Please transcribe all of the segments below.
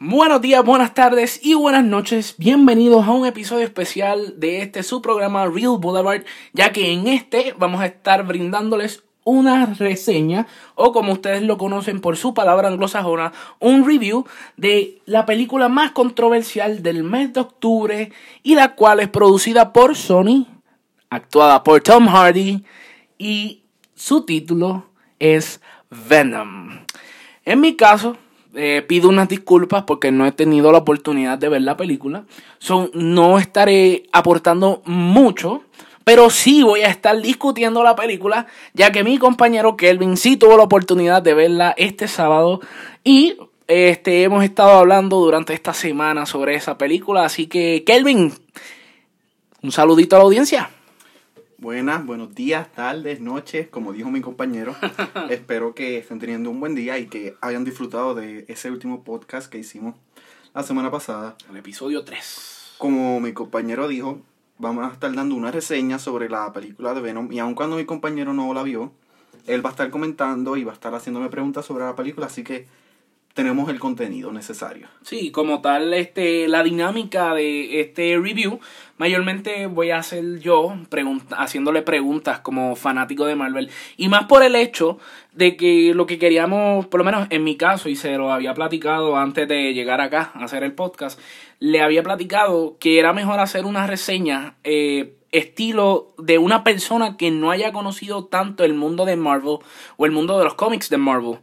Buenos días, buenas tardes y buenas noches. Bienvenidos a un episodio especial de este su programa Real Boulevard, ya que en este vamos a estar brindándoles una reseña o como ustedes lo conocen por su palabra anglosajona, un review de la película más controversial del mes de octubre y la cual es producida por Sony, actuada por Tom Hardy y su título es Venom. En mi caso, eh, pido unas disculpas porque no he tenido la oportunidad de ver la película. So, no estaré aportando mucho, pero sí voy a estar discutiendo la película, ya que mi compañero Kelvin sí tuvo la oportunidad de verla este sábado y este, hemos estado hablando durante esta semana sobre esa película. Así que, Kelvin, un saludito a la audiencia. Buenas, buenos días, tardes, noches, como dijo mi compañero. Espero que estén teniendo un buen día y que hayan disfrutado de ese último podcast que hicimos la semana pasada. El episodio 3. Como mi compañero dijo, vamos a estar dando una reseña sobre la película de Venom y aun cuando mi compañero no la vio, él va a estar comentando y va a estar haciéndome preguntas sobre la película, así que tenemos el contenido necesario. Sí, como tal, este, la dinámica de este review, mayormente voy a hacer yo haciéndole preguntas como fanático de Marvel. Y más por el hecho de que lo que queríamos, por lo menos en mi caso, y se lo había platicado antes de llegar acá a hacer el podcast, le había platicado que era mejor hacer una reseña eh, estilo de una persona que no haya conocido tanto el mundo de Marvel o el mundo de los cómics de Marvel.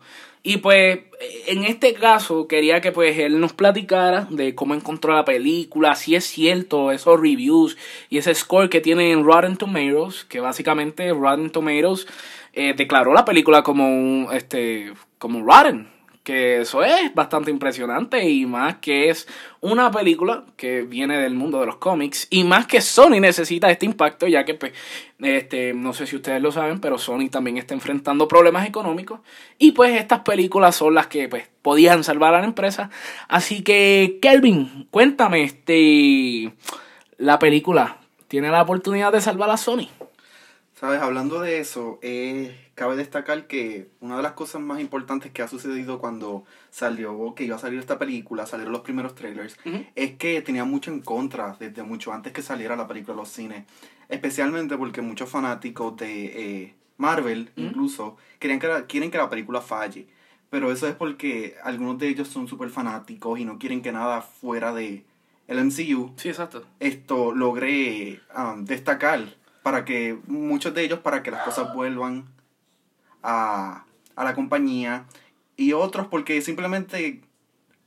Y pues en este caso quería que pues él nos platicara de cómo encontró la película, si es cierto esos reviews y ese score que tiene en Rotten Tomatoes, que básicamente Rotten Tomatoes eh, declaró la película como un, este como Rotten, que eso es bastante impresionante y más que es una película que viene del mundo de los cómics y más que Sony necesita este impacto ya que pues este no sé si ustedes lo saben pero Sony también está enfrentando problemas económicos y pues estas películas son las que pues podían salvar a la empresa. Así que Kelvin cuéntame este la película tiene la oportunidad de salvar a Sony sabes hablando de eso eh cabe destacar que una de las cosas más importantes que ha sucedido cuando salió, que iba a salir esta película, salieron los primeros trailers, es que tenía mucho en contra desde mucho antes que saliera la película a los cines. Especialmente porque muchos fanáticos de eh, Marvel, incluso, querían que quieren que la película falle. Pero eso es porque algunos de ellos son súper fanáticos y no quieren que nada fuera de el MCU. Sí, exacto. Esto logre um, destacar para que muchos de ellos, para que las cosas vuelvan a, la compañía y otros porque simplemente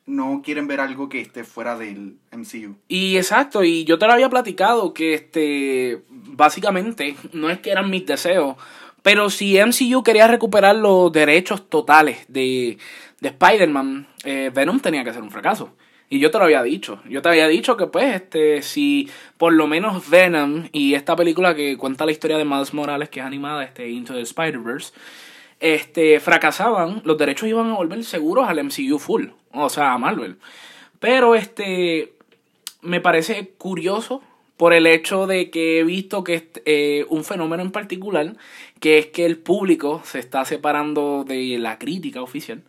no quieren ver algo que esté fuera del MCU. Y exacto, y yo te lo había platicado que este básicamente no es que eran mis deseos, pero si MCU quería recuperar los derechos totales de, de Spider-Man, eh, Venom tenía que ser un fracaso. Y yo te lo había dicho. Yo te había dicho que pues este si por lo menos Venom y esta película que cuenta la historia de Miles Morales que es animada este Into the Spider-Verse este, fracasaban, los derechos iban a volver seguros al MCU full, o sea, a Marvel. Pero este, me parece curioso por el hecho de que he visto que es eh, un fenómeno en particular, que es que el público se está separando de la crítica oficial,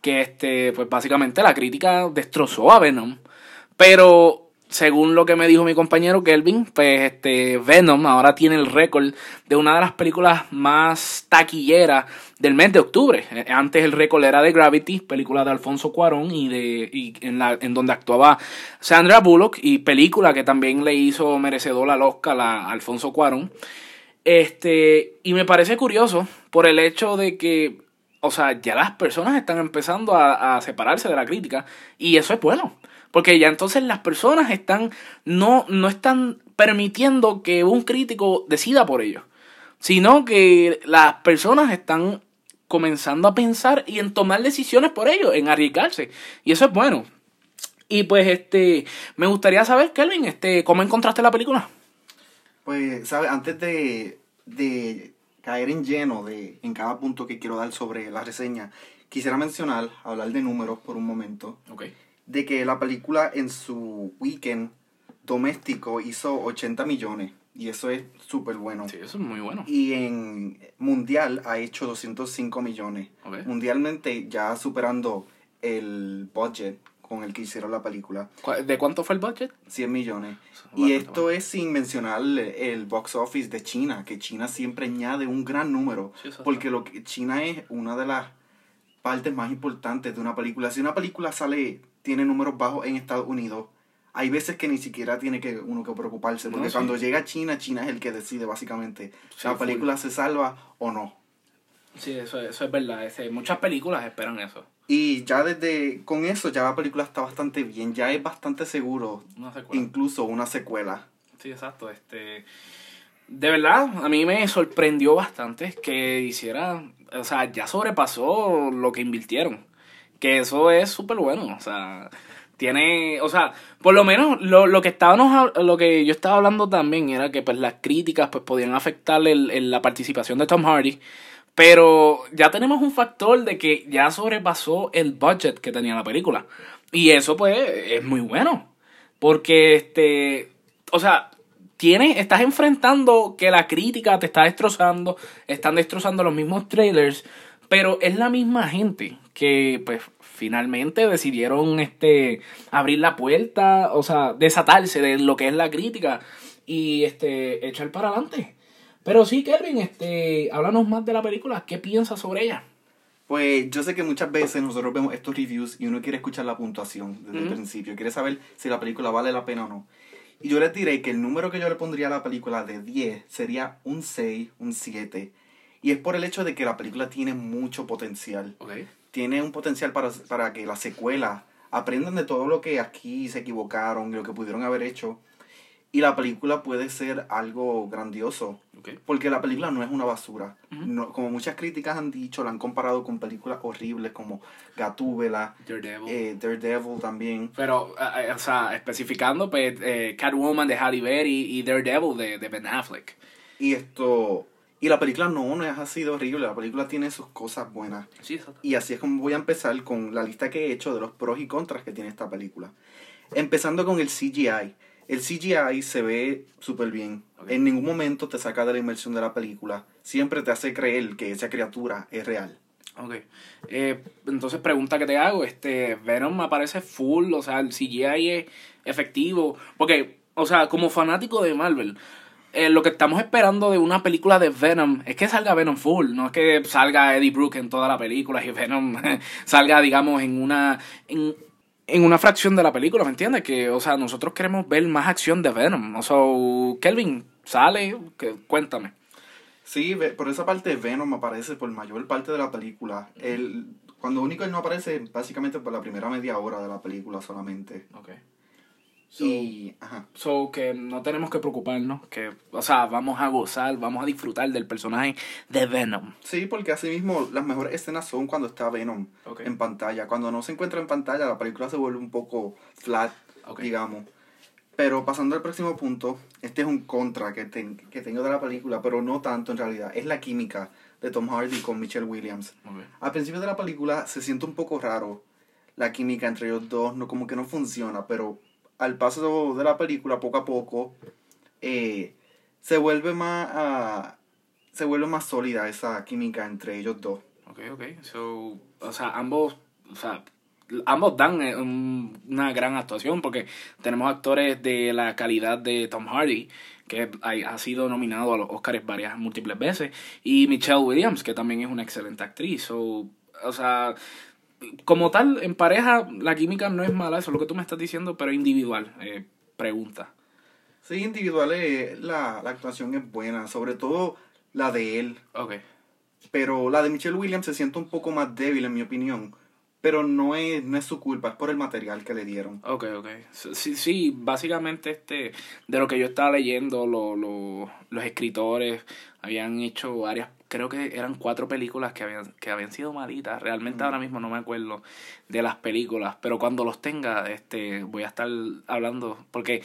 que este, pues básicamente la crítica destrozó a Venom, pero según lo que me dijo mi compañero Kelvin, pues este Venom ahora tiene el récord de una de las películas más taquilleras del mes de octubre. Eh, antes el récord era de Gravity, película de Alfonso Cuarón y de y en la en donde actuaba Sandra Bullock y película que también le hizo merecedor al Oscar a Alfonso Cuarón. Este, y me parece curioso por el hecho de que o sea, ya las personas están empezando a, a separarse de la crítica y eso es bueno. Porque ya entonces las personas están, no, no están permitiendo que un crítico decida por ellos, sino que las personas están comenzando a pensar y en tomar decisiones por ellos, en arriesgarse. Y eso es bueno. Y pues este, me gustaría saber, Kelvin, este, ¿cómo encontraste la película? Pues, ¿sabes? Antes de, de caer en lleno de, en cada punto que quiero dar sobre la reseña, quisiera mencionar, hablar de números por un momento. Okay de que la película en su weekend doméstico hizo 80 millones. Y eso es súper bueno. Sí, eso es muy bueno. Y en mundial ha hecho 205 millones. Mundialmente ya superando el budget con el que hicieron la película. ¿De cuánto fue el budget? 100 millones. y esto es sin mencionar el box office de China, que China siempre añade un gran número, porque lo que China es una de las partes más importantes de una película. Si una película sale, tiene números bajos en Estados Unidos, hay veces que ni siquiera tiene que uno que preocuparse, porque cuando llega a China, China es el que decide básicamente si la película se salva o no. Sí, eso, eso es verdad. muchas películas esperan eso. Y ya desde con eso ya la película está bastante bien, ya es bastante seguro. Incluso una secuela. Sí, exacto. Este, de verdad, a mí me sorprendió bastante que hiciera, o sea, ya sobrepasó lo que invirtieron. Que eso es súper bueno, o sea, tiene, o sea, por lo menos lo, lo que estábamos, lo que yo estaba hablando también era que pues las críticas pues podían afectar el, la participación de Tom Hardy, pero ya tenemos un factor de que ya sobrepasó el budget que tenía la película. Y eso pues es muy bueno, porque este, o sea, tienes, estás enfrentando que la crítica te está destrozando, están destrozando los mismos trailers, pero es la misma gente que pues finalmente decidieron este abrir la puerta, o sea, desatarse de lo que es la crítica y este echar para adelante. Pero sí, Kelvin, este, háblanos más de la película, ¿qué piensas sobre ella? Pues yo sé que muchas veces nosotros vemos estos reviews y uno quiere escuchar la puntuación desde el principio, quiere saber si la película vale la pena o no. Y yo les diré que el número que yo le pondría a la película de 10 sería un 6, un 7. Y es por el hecho de que la película tiene mucho potencial. Tiene un potencial para, para que las secuelas aprendan de todo lo que aquí se equivocaron y lo que pudieron haber hecho. Y la película puede ser algo grandioso. Porque la película no es una basura. no, como muchas críticas han dicho, la han comparado con películas horribles como Gatúbela, Daredevil, eh, Daredevil también. Pero, eh, eh, o sea, especificando, pues, Catwoman de Halle Berry y Daredevil de, de Ben Affleck. Y esto y la película no, no es así de horrible, la película tiene sus cosas buenas. Sí, y así es como voy a empezar con la lista que he hecho de los pros y contras que tiene esta película. Empezando con el CGI. El CGI se ve súper bien. En ningún momento te saca de la inmersión de la película. Siempre te hace creer que esa criatura es real. Ok. Eh, entonces, pregunta que te hago. Este, Venom aparece full, o sea, el CGI es efectivo. Porque, o sea, como fanático de Marvel, eh, lo que estamos esperando de una película de Venom es que salga Venom full, no es que salga Eddie Brooke en toda la película y Venom salga, digamos, en una en, una fracción de la película, ¿me entiendes? Que, o sea, nosotros queremos ver más acción de Venom. O sea, Kelvin, sale, que, cuéntame. Sí, por esa parte Venom aparece por mayor parte de la película. El, cuando único él no aparece, básicamente por la primera media hora de la película solamente. Okay. So, ajá. so que no tenemos que preocuparnos, que, o sea, vamos a gozar, vamos a disfrutar del personaje de Venom. Sí, porque así mismo las mejores escenas son cuando está Venom en pantalla. Cuando no se encuentra en pantalla, la película se vuelve un poco flat, digamos. Pero pasando al próximo punto, este es un contra que, que tengo de la película, pero no tanto en realidad. Es la química de Tom Hardy con Michelle Williams. Al principio de la película se siente un poco raro la química entre ellos dos, no como que no funciona, pero al paso de la película, poco a poco, eh, se vuelve más uh, se vuelve más sólida esa química entre ellos dos. Ok, ok. So, o sea, ambos, o sea, ambos dan eh, una gran actuación porque tenemos actores de la calidad de Tom Hardy que ha sido nominado a los Oscars varias múltiples veces y Michelle Williams que también es una excelente actriz o sea como tal, en pareja, la química no es mala, eso es lo que tú me estás diciendo, pero individual. Eh, pregunta. Sí, individual, la, la actuación es buena, sobre todo la de él. Ok. Pero la de Michelle Williams se siente un poco más débil, en mi opinión. Pero no es, no es su culpa, es por el material que le dieron. Ok, ok. Sí, sí básicamente este, de lo que yo estaba leyendo, lo, lo, los escritores habían hecho varias creo que eran cuatro películas que habían, que habían sido malitas. Realmente ahora mismo no me acuerdo de las películas, pero cuando los tenga, este, voy a estar hablando, porque,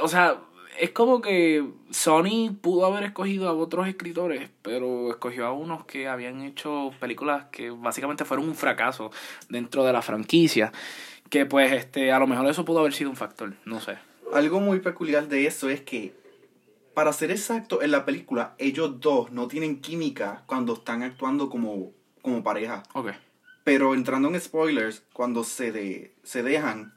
o sea, es como que Sony pudo haber escogido a otros escritores, pero escogió a unos que habían hecho películas que básicamente fueron un fracaso dentro de la franquicia, que pues este, a lo mejor eso pudo haber sido un factor, no sé. Algo muy peculiar de eso es que para ser exacto, en la película, ellos dos no tienen química cuando están actuando como, como pareja. Ok. Pero entrando en spoilers, cuando se, de, se dejan,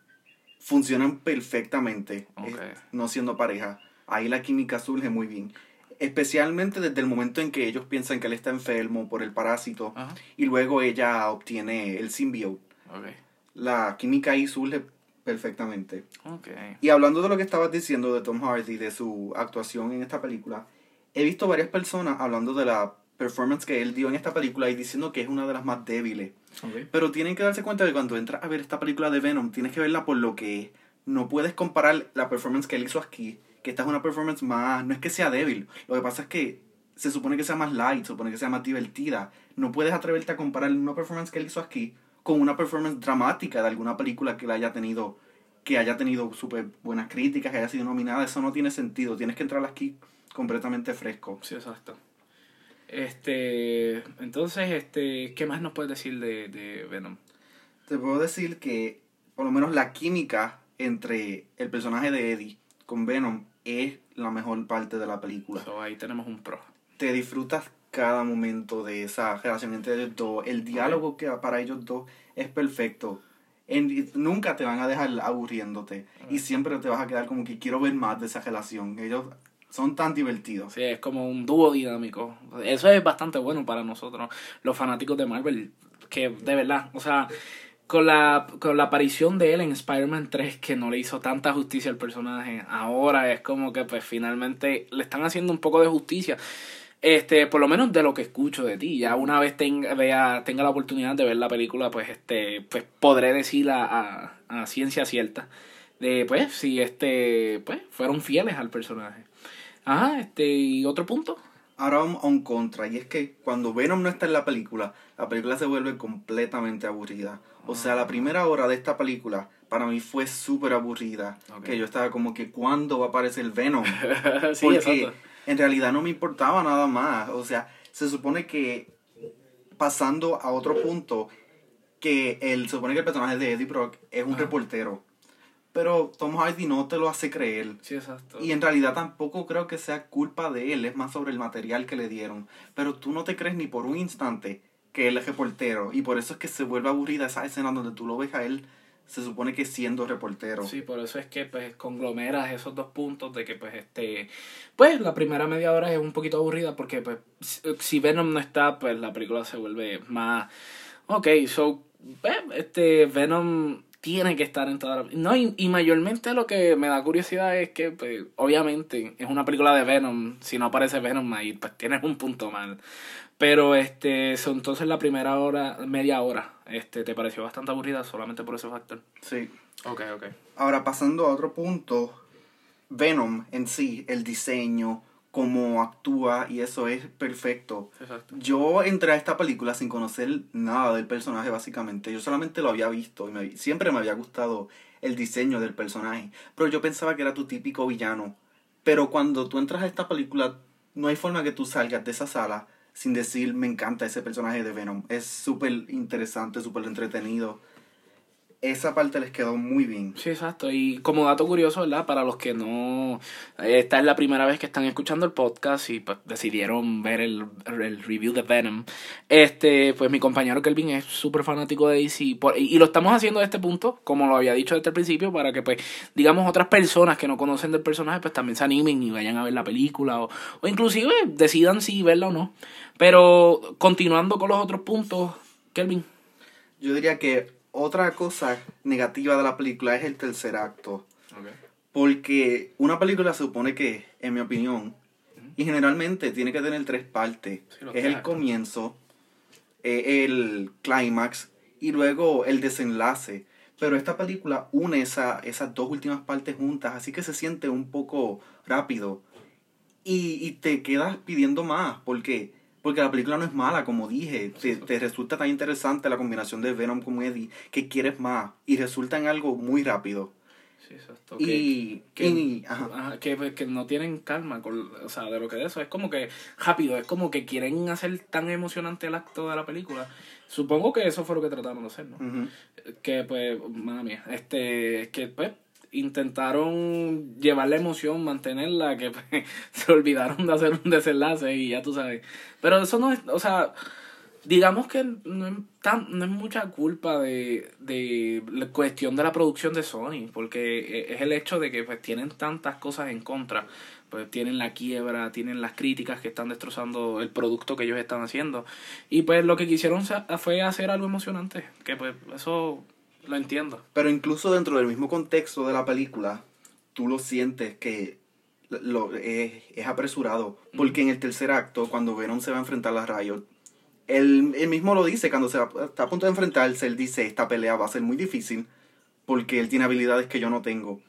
funcionan perfectamente, eh, no siendo pareja. Ahí la química surge muy bien. Especialmente desde el momento en que ellos piensan que él está enfermo por el parásito y luego ella obtiene el symbiote. Ok. La química ahí surge perfectamente. Ok. Y hablando de lo que estabas diciendo de Tom Hardy, de su actuación en esta película, he visto varias personas hablando de la performance que él dio en esta película y diciendo que es una de las más débiles. Pero tienen que darse cuenta de que cuando entras a ver esta película de Venom, tienes que verla por lo que es. No puedes comparar la performance que él hizo aquí, que esta es una performance más... No es que sea débil, lo que pasa es que se supone que sea más light, se supone que sea más divertida. No puedes atreverte a comparar una performance que él hizo aquí con una performance dramática de alguna película que la haya tenido que haya tenido súper buenas críticas, que haya sido nominada, eso no tiene sentido. Tienes que entrar aquí completamente fresco. Sí, exacto. Este, entonces, este, ¿qué más nos puedes decir de, de Venom? Te puedo decir que por lo menos la química entre el personaje de Eddie con Venom es la mejor parte de la película. So, ahí tenemos un pro. Te disfrutas cada momento de esa relación entre ellos dos. El diálogo que para ellos dos es perfecto. En- nunca te van a dejar aburriéndote. Y siempre te vas a quedar como que quiero ver más de esa relación. Ellos son tan divertidos. Sí, es como un dúo dinámico. Eso es bastante bueno para nosotros, los fanáticos de Marvel. Que de verdad, o sea, con la, con la aparición de él en Spider-Man 3, que no le hizo tanta justicia al personaje, ahora es como que pues finalmente le están haciendo un poco de justicia. Este, por lo menos de lo que escucho de ti, ya una vez tenga, vea, tenga la oportunidad de ver la película, pues este, pues podré decir a, a, a ciencia cierta de pues si este, pues fueron fieles al personaje. Ajá, este, y otro punto. Ahora vamos a un contra, y es que cuando Venom no está en la película, la película se vuelve completamente aburrida. O sea, la primera hora de esta película para mí fue súper aburrida. Que yo estaba como que, ¿cuándo va a aparecer Venom? sí, Porque exacto. En realidad no me importaba nada más. O sea, se supone que pasando a otro punto, que el, se supone que el personaje de Eddie Brock es un reportero. Pero Tom Hardy no te lo hace creer. Sí, exacto. Y en realidad tampoco creo que sea culpa de él, es más sobre el material que le dieron. Pero tú no te crees ni por un instante que él es reportero. Y por eso es que se vuelve aburrida esa escena donde tú lo ves a él, se supone que siendo reportero. Sí, por eso es que pues conglomeras esos dos puntos de que pues este pues la primera media hora es un poquito aburrida porque pues si- Venom no está pues la película se vuelve más ok, so pues, este Venom tiene que estar en toda la no y, y mayormente lo que me da curiosidad es que pues obviamente es una película de Venom si no aparece Venom ahí pues tienes un punto mal pero este so, entonces la primera hora media hora este te pareció bastante aburrida solamente por ese factor Sí. Ok, ok. Ahora, pasando a otro punto, Venom en sí, el diseño, cómo actúa y eso es perfecto. Exacto. Yo entré a esta película sin conocer nada del personaje básicamente. Yo solamente lo había visto y me- siempre me había gustado el diseño del personaje. Pero yo pensaba que era tu típico villano. Pero cuando tú entras a esta película, no hay forma que tú salgas de esa sala sin decir me encanta ese personaje de Venom. Es súper interesante, súper entretenido. Esa parte les quedó muy bien. Sí, exacto. Y como dato curioso, ¿verdad? Para los que no... Esta es la primera vez que están escuchando el podcast y pues decidieron ver el, el review de Venom. Este, pues mi compañero Kelvin es súper fanático de DC. por- y, y lo estamos haciendo a este punto, como lo había dicho desde el principio, para que pues, digamos, otras personas que no conocen del personaje, pues también se animen y vayan a ver la película. O, o inclusive decidan si verla o no. Pero continuando con los otros puntos, Kelvin. Yo diría que otra cosa negativa de la película es el tercer acto. Porque una película se supone que, en mi opinión, y generalmente tiene que tener tres partes. Sí, es el comienzo, eh, el clímax y luego el desenlace. Pero esta película une esa, esas dos últimas partes juntas, así que se siente un poco rápido. Y, y te quedas pidiendo más, porque porque la película no es mala, como dije. Te, te resulta tan interesante la combinación de Venom con Eddie que quieres más. Y resulta en algo muy rápido. Sí, exacto. Y, que- y- ajá. Ajá, que, pues, que no tienen calma con, o sea, de lo que de eso. Es como que rápido, es como que quieren hacer tan emocionante el acto de la película. Supongo que eso fue lo que trataron de hacer, ¿no? Que pues, madre mía, este, que pues intentaron llevar la emoción, mantenerla, que pues, se olvidaron de hacer un desenlace y ya tú sabes. Pero eso no es, o sea, digamos que no es, tan, no es mucha culpa de, de la cuestión de la producción de Sony, porque e, es el hecho de que pues tienen tantas cosas en contra, pues tienen la quiebra, tienen las críticas que están destrozando el producto que ellos están haciendo, y pues lo que quisieron fue hacer algo emocionante, que pues eso lo entiendo. Pero incluso dentro del mismo contexto de la película, tú lo sientes que lo, es, es apresurado, porque en el tercer acto, cuando Venom se va a enfrentar a Riot, él, él, mismo lo dice, cuando se está a punto de enfrentarse, él dice, esta pelea va a ser muy difícil porque él tiene habilidades que yo no tengo.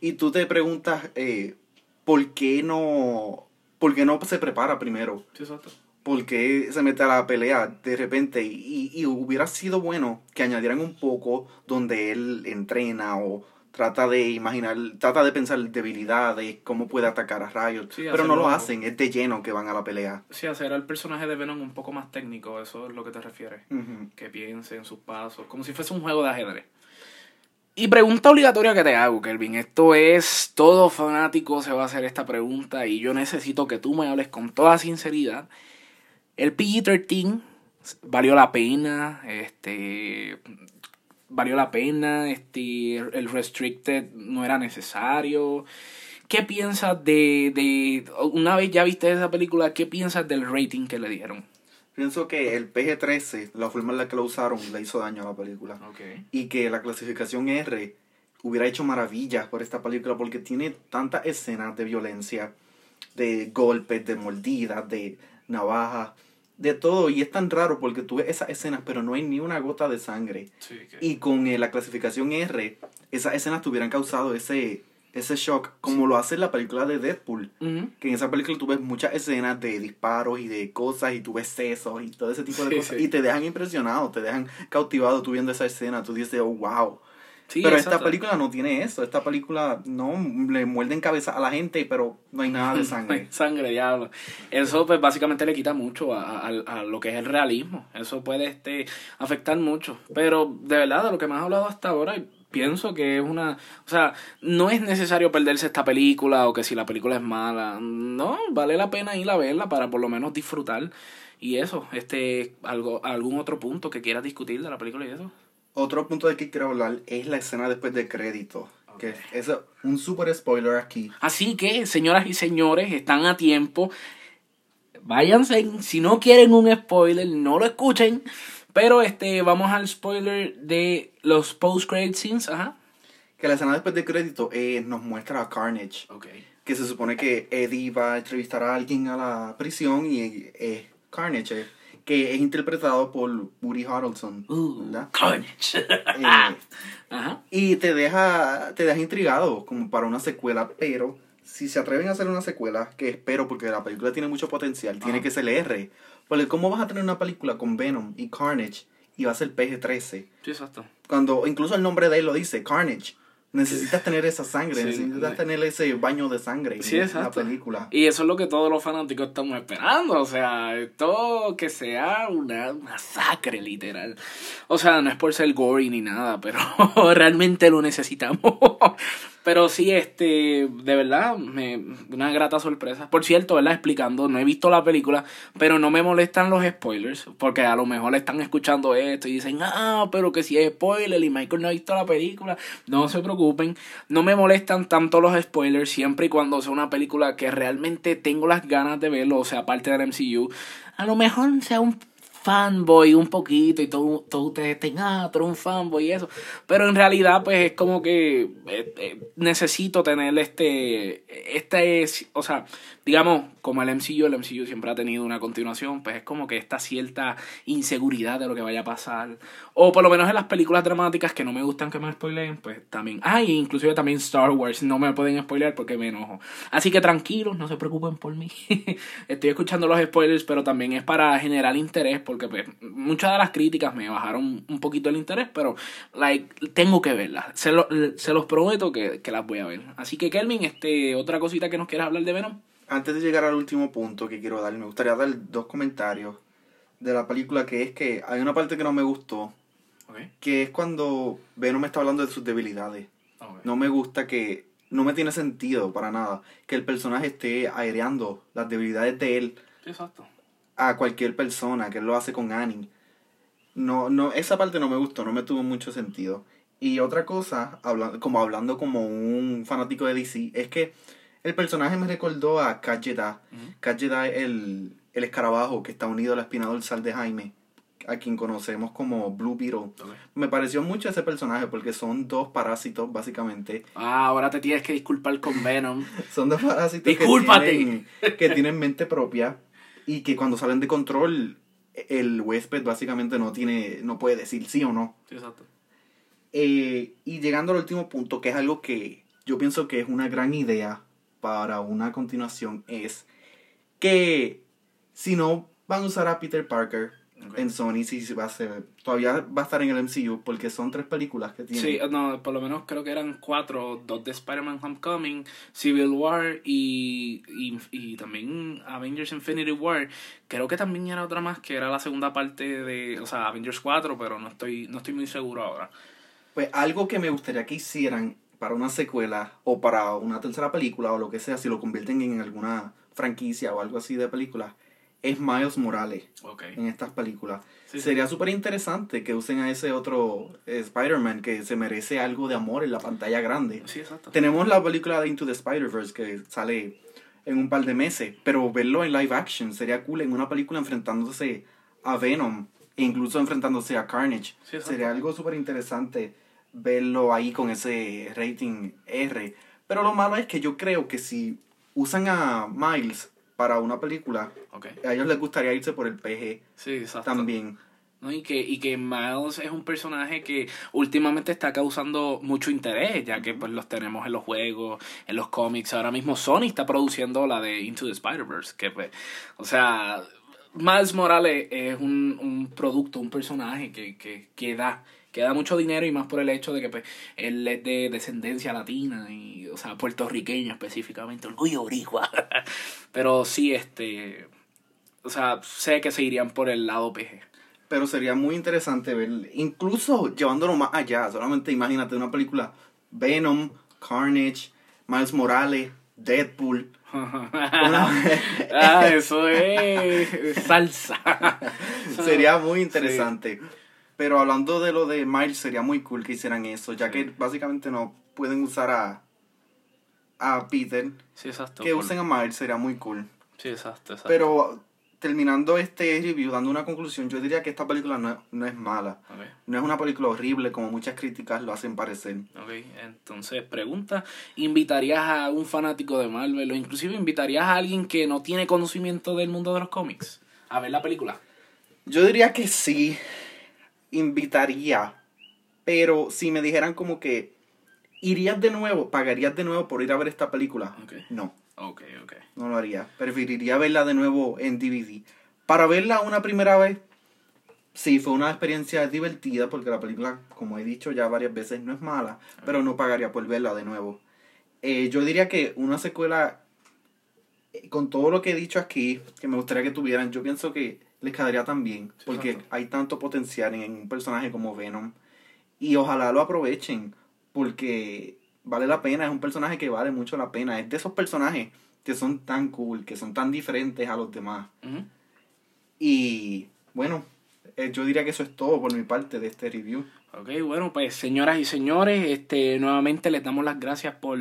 Y tú te preguntas, eh, ¿por qué no por qué no se prepara primero? Sí, exacto. ¿Por qué se mete a la pelea de repente? Y, y hubiera sido bueno que añadieran un poco donde él entrena o trata de imaginar, trata de pensar debilidades, cómo puede atacar a Riot, pero no lo hacen, es de lleno que van a la pelea. Sí, hacer al personaje de Venom un poco más técnico, eso es lo que te refieres, que piense en sus pasos, como si fuese un juego de ajedrez. Y pregunta obligatoria que te hago, Kelvin, esto es, todo fanático se va a hacer esta pregunta y yo necesito que tú me hables con toda sinceridad. El PG-13 valió la pena, este, valió la pena, este, el restricted no era necesario. ¿Qué piensas de, de, una vez ya viste esa película, qué piensas del rating que le dieron? Pienso que el PG-13, la forma en la que lo usaron, le hizo daño a la película. Y que la clasificación R hubiera hecho maravillas por esta película porque tiene tantas escenas de violencia, de golpes, de mordidas, de navajas de todo y es tan raro porque tú ves esas escenas pero no hay ni una gota de sangre. Y con eh, la clasificación R esas escenas tuvieran causado ese ese shock como lo hace en la película de Deadpool que en esa película tú ves muchas escenas de disparos y de cosas y tú ves sesos y todo ese tipo de cosas y te dejan impresionado te dejan cautivado tú viendo esa escena tú dices oh wow pero esta película no tiene eso. Esta película no le muerden cabeza a la gente, pero no hay nada de sangre. sangre, diablo. Eso pues básicamente le quita mucho a, a, lo que es el realismo. Eso puede este, afectar mucho. Pero de verdad, de lo que me has hablado hasta ahora, pienso que es una... O sea, no es necesario perderse esta película o que si la película es mala. No, vale la pena ir a verla para por lo menos disfrutar. Y eso, este, algo, algún otro punto que quieras discutir de la película y eso. Otro punto de que quiero hablar es la escena después de crédito. Que es un super spoiler aquí. Así que, señoras y señores, están a tiempo. Váyanse, si no quieren un spoiler, no lo escuchen. Pero este, vamos al spoiler de los post-credit scenes, ajá. Que la escena después de crédito eh, nos muestra a Carnage. Okay. Que se supone que Eddie va a entrevistar a alguien a la prisión y eh, Carnage. Eh, que es interpretado por Woody Harrelson. Uh, Carnage. Eh, y te deja, te deja intrigado como para una secuela, pero si se atreven a hacer una secuela, que espero porque la película tiene mucho potencial, tiene que ser R. Porque ¿cómo vas a tener una película con Venom y Carnage y va a ser PG-13? Sí, exacto. Cuando incluso el nombre de él lo dice, Carnage. Necesitas tener esa sangre, necesitas tener ese baño de sangre en la película. Y eso es lo que todos los fanáticos estamos esperando. O sea, todo que sea una masacre, literal. O sea, no es por ser gory ni nada, pero realmente lo necesitamos. Pero sí, este, de verdad, me, una grata sorpresa. Por cierto, ¿verdad? Explicando, no he visto la película, pero no me molestan los spoilers, porque a lo mejor están escuchando esto y dicen, ah, pero que si es spoiler y Michael no ha visto la película, no se preocupen, no me molestan tanto los spoilers siempre y cuando sea una película que realmente tengo las ganas de verlo, o sea, parte del MCU. A lo mejor sea un fanboy un poquito y todos todo ustedes estén, ah, un fanboy y eso. Pero en realidad, pues es como que eh, eh, necesito tener este, este, o sea, digamos, como el MCU, el MCU siempre ha tenido una continuación, pues es como que esta cierta inseguridad de lo que vaya a pasar. O por lo menos en las películas dramáticas que no me gustan que me spoileen, pues también. Ah, y inclusive también Star Wars, no me pueden spoilear porque me enojo. Así que tranquilos, no se preocupen por mí. Estoy escuchando los spoilers, pero también es para generar interés porque pues, muchas de las críticas me bajaron un poquito el interés, pero like, tengo que verlas. Se, se los prometo que, que, las voy a ver. Así que Kelvin, este, otra cosita que nos quieras hablar de Venom. Antes de llegar al último punto que quiero dar, me gustaría dar dos comentarios de la película que es que hay una parte que no me gustó, que es cuando Venom está hablando de sus debilidades. No me gusta que no me tiene sentido para nada que el personaje esté aireando las debilidades de él. Exacto a cualquier persona, que él lo hace con Annie. No, no, esa parte no me gustó, no me tuvo mucho sentido. Y otra cosa, hablando, como hablando como un fanático de DC, es que el personaje me recordó a Kat Jedi. es el, el escarabajo que está unido a la espina dorsal de Jaime, a quien conocemos como Blue Beetle. Me pareció mucho ese personaje porque son dos parásitos, básicamente. Ah, ahora te tienes que disculpar con Venom. son dos parásitos que tienen, que tienen mente propia y que cuando salen de control el huésped básicamente no tiene no puede decir sí o no. exacto. Eh, y llegando al último punto, que es algo que yo pienso que es una gran idea para una continuación, es que si no van a usar a Peter Parker, en Sony sí va a ser, todavía va a estar en el MCU porque son tres películas que tiene. Sí, no, por lo menos creo que eran cuatro, dos de Spider-Man Homecoming, Civil War y, y, también Avengers Infinity War. Creo que también era otra más que era la segunda parte de, o sea, Avengers 4, pero no estoy, no estoy muy seguro ahora. Pues algo que me gustaría que hicieran para una secuela o para una tercera película o lo que sea, si lo convierten en alguna franquicia o algo así de película, es Miles Morales en estas películas. Sería súper interesante que usen a ese otro eh, Spider-Man que se merece algo de amor en la pantalla grande. Tenemos la película de Into the Spider-Verse que sale en un par de meses, pero verlo en live action sería cool en una película enfrentándose a Venom e incluso enfrentándose a Carnage. sería algo súper interesante verlo ahí con ese rating R. Pero lo malo es que yo creo que si usan a Miles para una película, a ellos les gustaría irse por el PG sí, también. ¿no? Y, que, y que Miles es un personaje que últimamente está causando mucho interés, ya que pues los tenemos en los juegos, en los cómics. Ahora mismo Sony está produciendo la de Into the Spider-Verse, que pues, o sea, Miles Morales es un, un producto, un personaje que, que, que da que da mucho dinero y más por el hecho de que pues, él es de descendencia latina y, o sea, puertorriqueña específicamente, orgullo boricua. Pero sí, este, o sea, sé que se irían por el lado PG. Pero sería muy interesante ver, incluso llevándolo más allá, solamente imagínate una película Venom, Carnage, Miles Morales, Deadpool. ah, eso es salsa. Sería muy interesante. Pero hablando de lo de Miles, sería muy cool que hicieran eso, ya que básicamente no pueden usar a, a Peter. Sí, exacto. Que usen a Miles sería muy cool. Sí, exacto, exacto. Pero terminando este review, dando una conclusión, yo diría que esta película no, no es mala. No es una película horrible como muchas críticas lo hacen parecer. Ok, entonces pregunta, ¿invitarías a un fanático de Marvel o inclusive invitarías a alguien que no tiene conocimiento del mundo de los cómics a ver la película? Yo diría que sí invitaría, pero si me dijeran como que irías de nuevo, pagarías de nuevo por ir a ver esta película, no. Okay, okay. No lo haría. Preferiría verla de nuevo en DVD. Para verla una primera vez, sí, fue una experiencia divertida porque la película, como he dicho ya varias veces, no es mala, pero no pagaría por verla de nuevo. Eh, yo diría que una secuela, eh, con todo lo que he dicho aquí, que me gustaría que tuvieran, yo pienso que les quedaría tan bien. porque hay tanto potencial en un personaje como Venom. Y ojalá lo aprovechen. Porque vale la pena. Es un personaje que vale mucho la pena. Es de esos personajes que son tan cool, que son tan diferentes a los demás. Y bueno, eh, yo diría que eso es todo por mi parte de este review. Ok, bueno, pues señoras y señores, este, nuevamente les damos las gracias por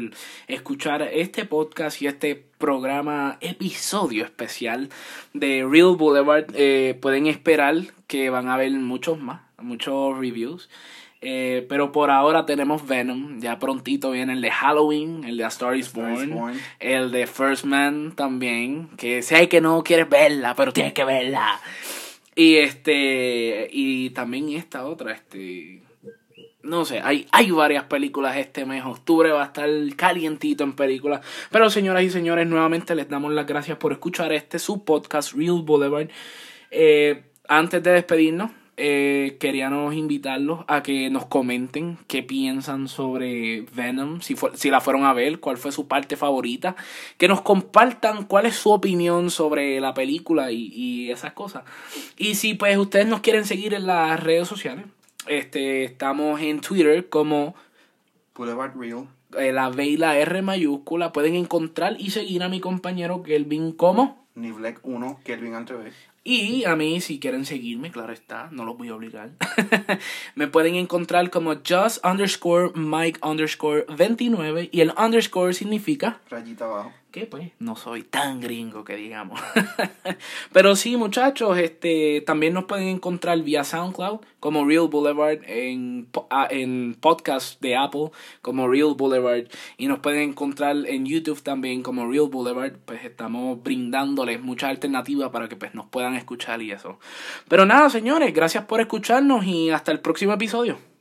escuchar este podcast y este programa, episodio especial de Real Boulevard. Eh, pueden esperar que van a haber muchos más, muchos reviews. Eh, pero por ahora tenemos Venom. Ya prontito viene el de Halloween, el de A Star is Born, el de First Man también. Que sé que no quieres verla, pero tienes que verla. Y este. Y también esta otra, este no sé, hay, hay varias películas este mes. Octubre va a estar calientito en películas. Pero señoras y señores, nuevamente les damos las gracias por escuchar este su podcast Real Boulevard. Eh, antes de despedirnos, eh, queríamos invitarlos a que nos comenten qué piensan sobre Venom, si, si la fueron a ver, cuál fue su parte favorita, que nos compartan cuál es su opinión sobre la película y, y esas cosas. Y si pues ustedes nos quieren seguir en las redes sociales, este, estamos en Twitter como Boulevard Real. Eh, la B y la R mayúscula. Pueden encontrar y seguir a mi compañero Kelvin como Nivlek 1, Kelvin Antreve. Y a mí, si quieren seguirme, claro está, no los voy a obligar. me pueden encontrar como just underscore Mike underscore 29 y el underscore significa... Rayita abajo que pues no soy tan gringo que digamos. Pero sí, muchachos, este también nos pueden encontrar vía SoundCloud como Real Boulevard en, ah, en podcast de Apple como Real Boulevard y nos pueden encontrar en YouTube también como Real Boulevard, pues estamos brindándoles muchas alternativas para que pues nos puedan escuchar y eso. Pero nada, señores, gracias por escucharnos y hasta el próximo episodio.